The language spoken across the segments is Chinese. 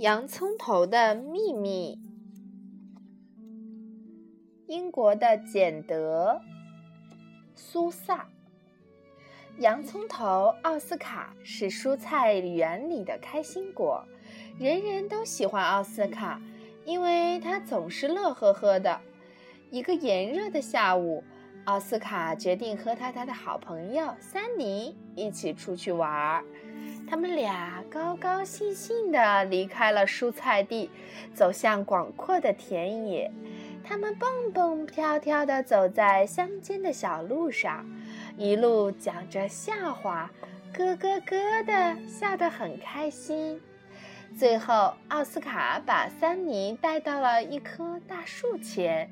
洋葱头的秘密。英国的简德·苏萨，洋葱头奥斯卡是蔬菜园里的开心果，人人都喜欢奥斯卡，因为他总是乐呵呵的。一个炎热的下午，奥斯卡决定和他他的好朋友三尼一起出去玩儿。他们俩高高兴兴地离开了蔬菜地，走向广阔的田野。他们蹦蹦跳跳地走在乡间的小路上，一路讲着笑话，咯咯咯地笑得很开心。最后，奥斯卡把桑尼带到了一棵大树前。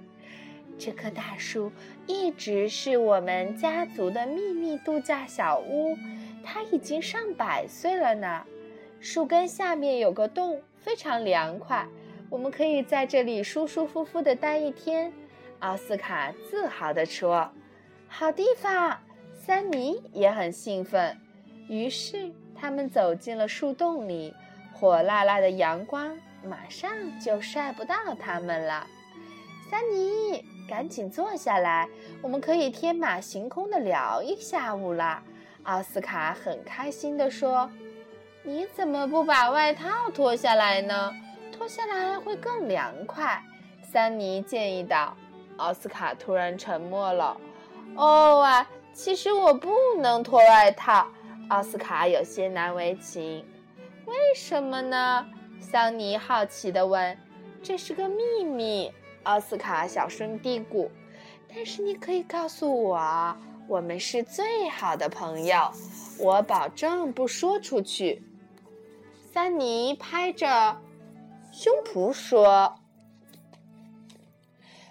这棵大树一直是我们家族的秘密度假小屋。它已经上百岁了呢，树根下面有个洞，非常凉快，我们可以在这里舒舒服服地待一天。奥斯卡自豪地说：“好地方！”三尼也很兴奋。于是他们走进了树洞里，火辣辣的阳光马上就晒不到他们了。三尼，赶紧坐下来，我们可以天马行空地聊一下午了。奥斯卡很开心地说：“你怎么不把外套脱下来呢？脱下来会更凉快。”桑尼建议道。奥斯卡突然沉默了。“哦啊，其实我不能脱外套。”奥斯卡有些难为情。“为什么呢？”桑尼好奇地问。“这是个秘密。”奥斯卡小声嘀咕。“但是你可以告诉我。”我们是最好的朋友，我保证不说出去。三尼拍着胸脯说：“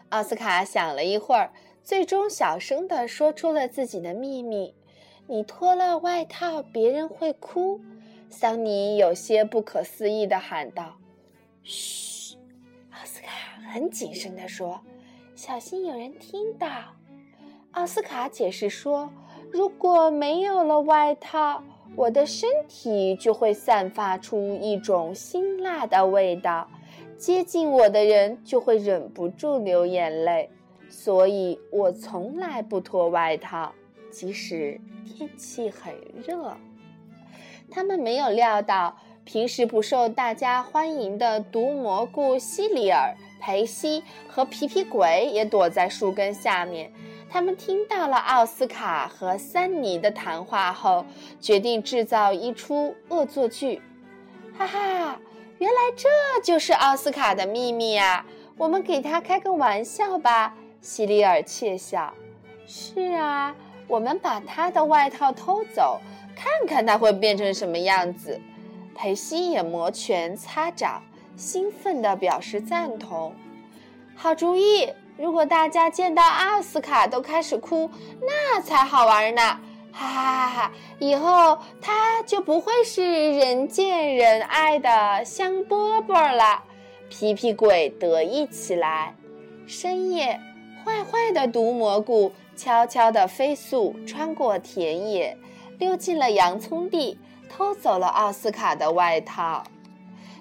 奥斯卡想了一会儿，最终小声的说出了自己的秘密。你脱了外套，别人会哭。”桑尼有些不可思议的喊道：“嘘！”很谨慎的说：“小心有人听到。”奥斯卡解释说：“如果没有了外套，我的身体就会散发出一种辛辣的味道，接近我的人就会忍不住流眼泪。所以我从来不脱外套，即使天气很热。”他们没有料到，平时不受大家欢迎的毒蘑菇西里尔、培西和皮皮鬼也躲在树根下面。他们听到了奥斯卡和三尼的谈话后，决定制造一出恶作剧。哈哈，原来这就是奥斯卡的秘密啊！我们给他开个玩笑吧。西里尔窃笑。是啊，我们把他的外套偷走，看看他会变成什么样子。裴西也摩拳擦掌，兴奋地表示赞同。好主意。如果大家见到奥斯卡都开始哭，那才好玩呢！哈哈哈哈！以后他就不会是人见人爱的香饽饽了。皮皮鬼得意起来。深夜，坏坏的毒蘑菇悄悄地飞速穿过田野，溜进了洋葱地，偷走了奥斯卡的外套。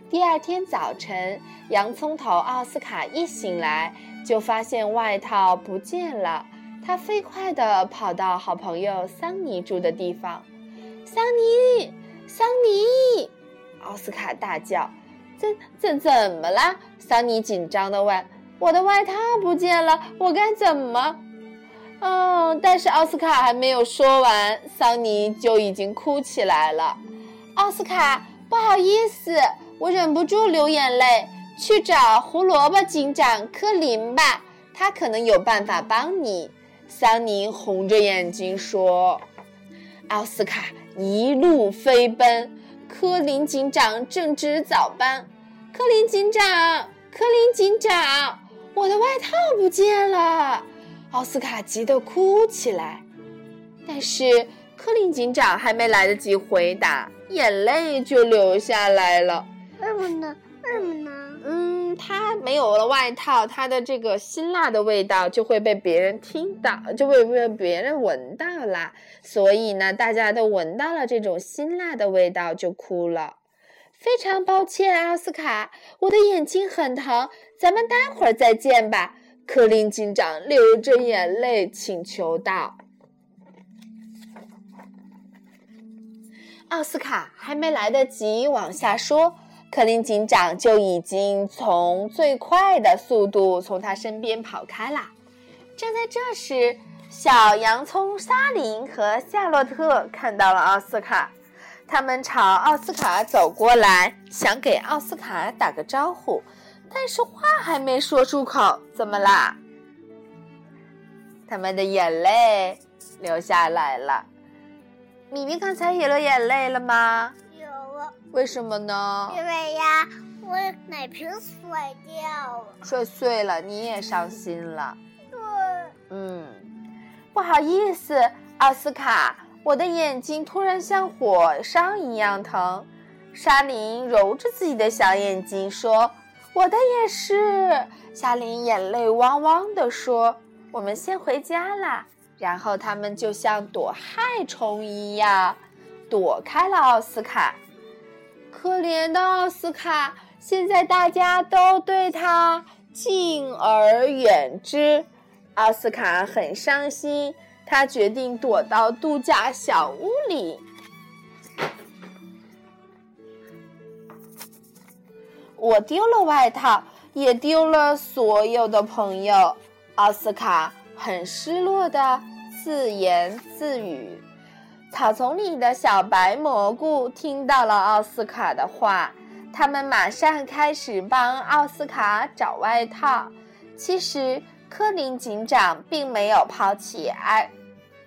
第二天早晨，洋葱头奥斯卡一醒来，就发现外套不见了。他飞快地跑到好朋友桑尼住的地方。桑尼，桑尼！奥斯卡大叫：“怎怎怎么了？”桑尼紧张地问：“我的外套不见了，我该怎么？”嗯，但是奥斯卡还没有说完，桑尼就已经哭起来了。奥斯卡，不好意思。我忍不住流眼泪，去找胡萝卜警长科林吧，他可能有办法帮你。”桑尼红着眼睛说。奥斯卡一路飞奔，科林警长正值早班。科林警长，科林警长，我的外套不见了！奥斯卡急得哭起来。但是科林警长还没来得及回答，眼泪就流下来了。为什么呢？为什么呢？嗯，他没有了外套，他的这个辛辣的味道就会被别人听到，就会被别人闻到啦。所以呢，大家都闻到了这种辛辣的味道，就哭了。非常抱歉，奥斯卡，我的眼睛很疼，咱们待会儿再见吧。”克林警长流着眼泪请求道。奥斯卡还没来得及往下说，科林警长就已经从最快的速度从他身边跑开了。正在这时，小洋葱沙林和夏洛特看到了奥斯卡，他们朝奥斯卡走过来，想给奥斯卡打个招呼，但是话还没说出口，怎么啦？他们的眼泪流下来了。米米刚才也流眼泪了吗？为什么呢？因为呀，我奶瓶摔掉了。摔碎了，你也伤心了。对。嗯，不好意思，奥斯卡，我的眼睛突然像火伤一样疼。沙林揉着自己的小眼睛说：“我的也是。”沙林眼泪汪汪地说：“我们先回家啦。”然后他们就像躲害虫一样，躲开了奥斯卡。可怜的奥斯卡，现在大家都对他敬而远之。奥斯卡很伤心，他决定躲到度假小屋里。我丢了外套，也丢了所有的朋友。奥斯卡。很失落的自言自语。草丛里的小白蘑菇听到了奥斯卡的话，他们马上开始帮奥斯卡找外套。其实，科林警长并没有抛弃艾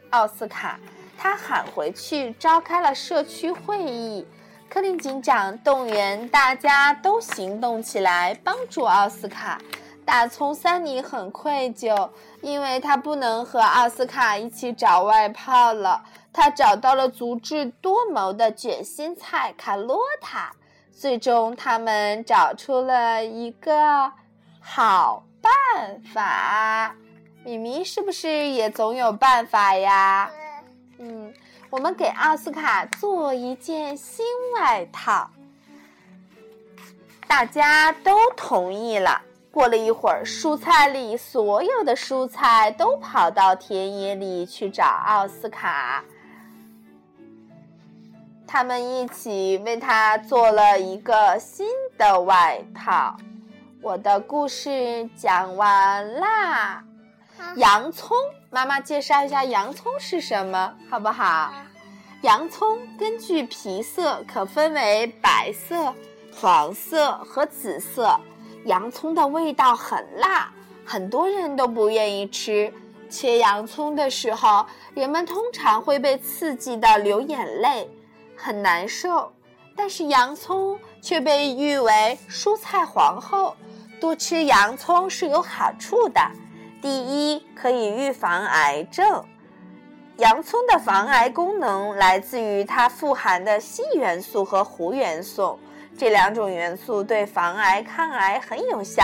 奥斯卡，他喊回去召开了社区会议。科林警长动员大家都行动起来，帮助奥斯卡。大葱桑尼很愧疚，因为他不能和奥斯卡一起找外套了。他找到了足智多谋的卷心菜卡洛塔，最终他们找出了一个好办法。米米是不是也总有办法呀？嗯，我们给奥斯卡做一件新外套，大家都同意了。过了一会儿，蔬菜里所有的蔬菜都跑到田野里去找奥斯卡。他们一起为他做了一个新的外套。我的故事讲完啦。洋葱，妈妈介绍一下洋葱是什么，好不好？洋葱根据皮色可分为白色、黄色和紫色。洋葱的味道很辣，很多人都不愿意吃。切洋葱的时候，人们通常会被刺激到流眼泪，很难受。但是洋葱却被誉为蔬菜皇后，多吃洋葱是有好处的。第一，可以预防癌症。洋葱的防癌功能来自于它富含的硒元素和钴元素。这两种元素对防癌抗癌很有效。